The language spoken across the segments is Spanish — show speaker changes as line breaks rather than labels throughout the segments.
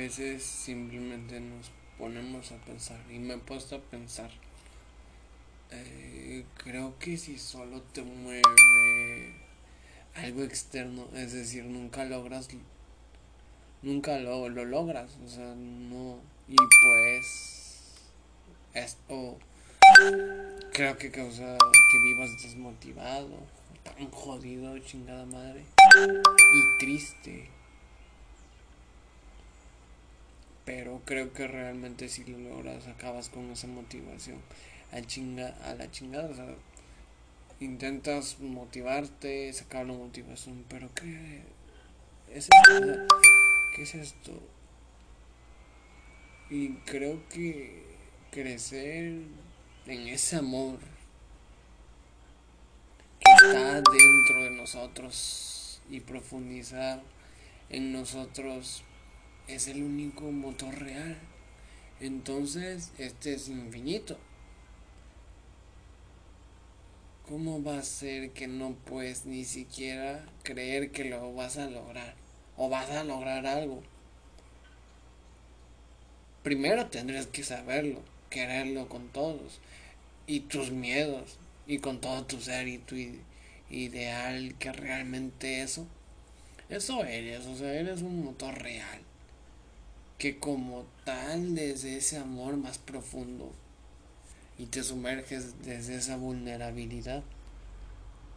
veces simplemente nos ponemos a pensar y me he puesto a pensar. Eh, creo que si solo te mueve algo externo, es decir, nunca logras, nunca lo, lo logras, o sea, no, y pues esto creo que causa que vivas desmotivado, tan jodido, chingada madre, y triste. Pero creo que realmente si lo logras acabas con esa motivación a, chinga, a la chingada. Intentas motivarte, sacar la motivación, pero ¿qué? ¿Qué es esto? Y creo que crecer en ese amor que está dentro de nosotros y profundizar en nosotros es el único motor real. Entonces, este es infinito. ¿Cómo va a ser que no puedes ni siquiera creer que lo vas a lograr? O vas a lograr algo. Primero tendrías que saberlo, quererlo con todos. Y tus miedos. Y con todo tu ser y tu ideal que realmente eso. Eso eres, o sea, eres un motor real. Que como tal desde ese amor más profundo y te sumerges desde esa vulnerabilidad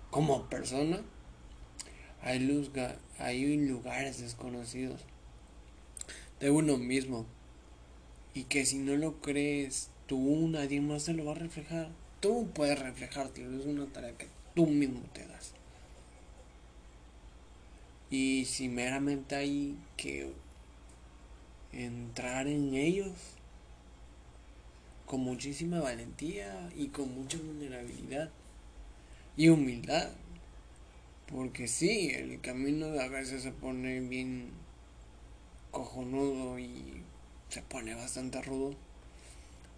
como persona, hay, luz, hay lugares desconocidos de uno mismo y que si no lo crees tú, nadie más te lo va a reflejar. Tú puedes reflejarte, es una tarea que tú mismo te das. Y si meramente hay que entrar en ellos, con muchísima valentía y con mucha vulnerabilidad y humildad. Porque sí, el camino a veces se pone bien cojonudo y se pone bastante rudo.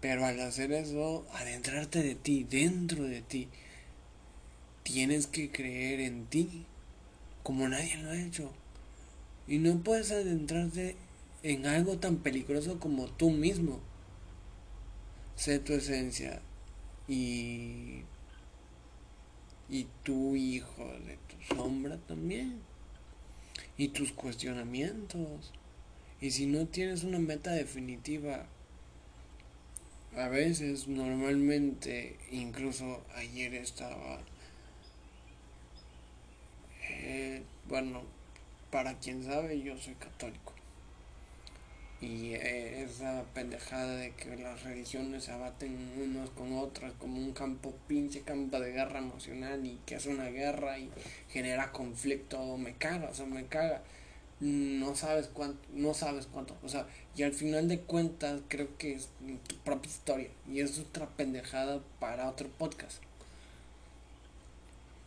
Pero al hacer eso, adentrarte de ti, dentro de ti, tienes que creer en ti como nadie lo ha hecho. Y no puedes adentrarte en algo tan peligroso como tú mismo sé tu esencia y, y tu hijo de tu sombra también y tus cuestionamientos. Y si no tienes una meta definitiva, a veces, normalmente, incluso ayer estaba, eh, bueno, para quien sabe, yo soy católico. Y eh, esa pendejada de que las religiones se abaten unos con otras como un campo, pinche campo de guerra emocional y que es una guerra y genera conflicto, me caga, o sea, me caga. No sabes cuánto, no sabes cuánto, o sea, y al final de cuentas creo que es tu propia historia y es otra pendejada para otro podcast.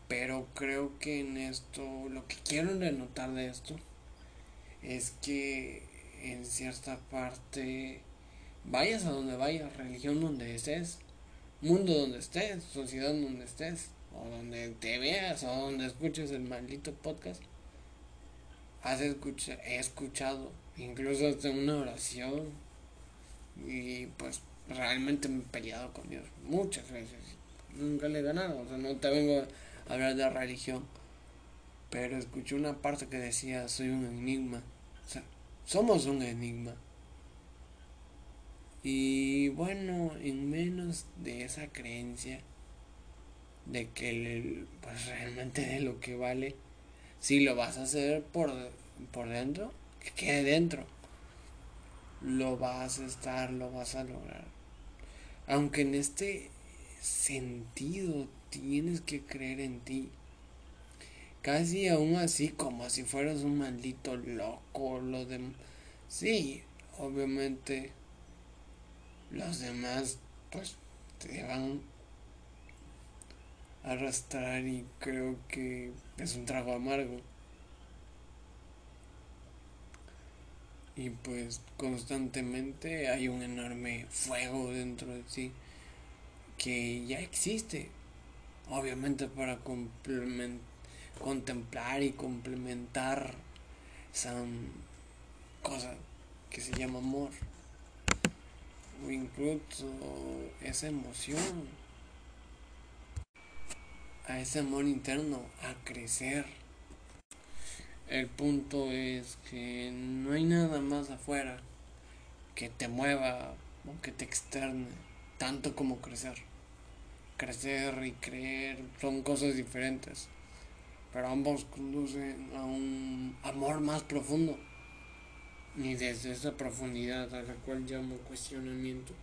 Pero creo que en esto, lo que quiero denotar de esto es que en cierta parte, vayas a donde vayas, religión donde estés, mundo donde estés, sociedad donde estés, o donde te veas, o donde escuches el maldito podcast, has escucha, he escuchado, incluso hasta una oración, y pues realmente me he peleado con Dios muchas veces. Nunca le he ganado, o sea, no te vengo a hablar de religión, pero escuché una parte que decía, soy un enigma. O sea, somos un enigma. Y bueno, en menos de esa creencia de que pues realmente de lo que vale, si lo vas a hacer por, por dentro, que quede dentro. Lo vas a estar, lo vas a lograr. Aunque en este sentido tienes que creer en ti. Casi aún así como si fueras un maldito loco. Lo de... Sí, obviamente los demás pues te van a arrastrar y creo que es un trago amargo. Y pues constantemente hay un enorme fuego dentro de ti que ya existe. Obviamente para complementar contemplar y complementar esa cosa que se llama amor. O incluso esa emoción. A ese amor interno, a crecer. El punto es que no hay nada más afuera que te mueva o que te externe tanto como crecer. Crecer y creer son cosas diferentes, pero ambos conducen a un amor más profundo. Y desde esa profundidad a la cual llamo cuestionamiento,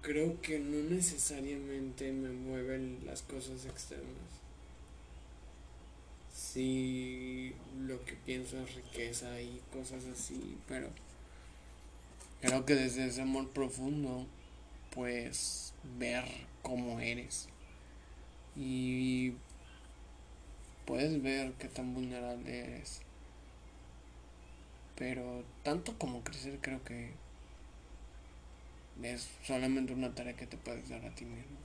creo que no necesariamente me mueven las cosas externas. Sí, lo que pienso es riqueza y cosas así, pero creo que desde ese amor profundo puedes ver cómo eres y puedes ver qué tan vulnerable eres. Pero tanto como crecer creo que es solamente una tarea que te puedes dar a ti mismo.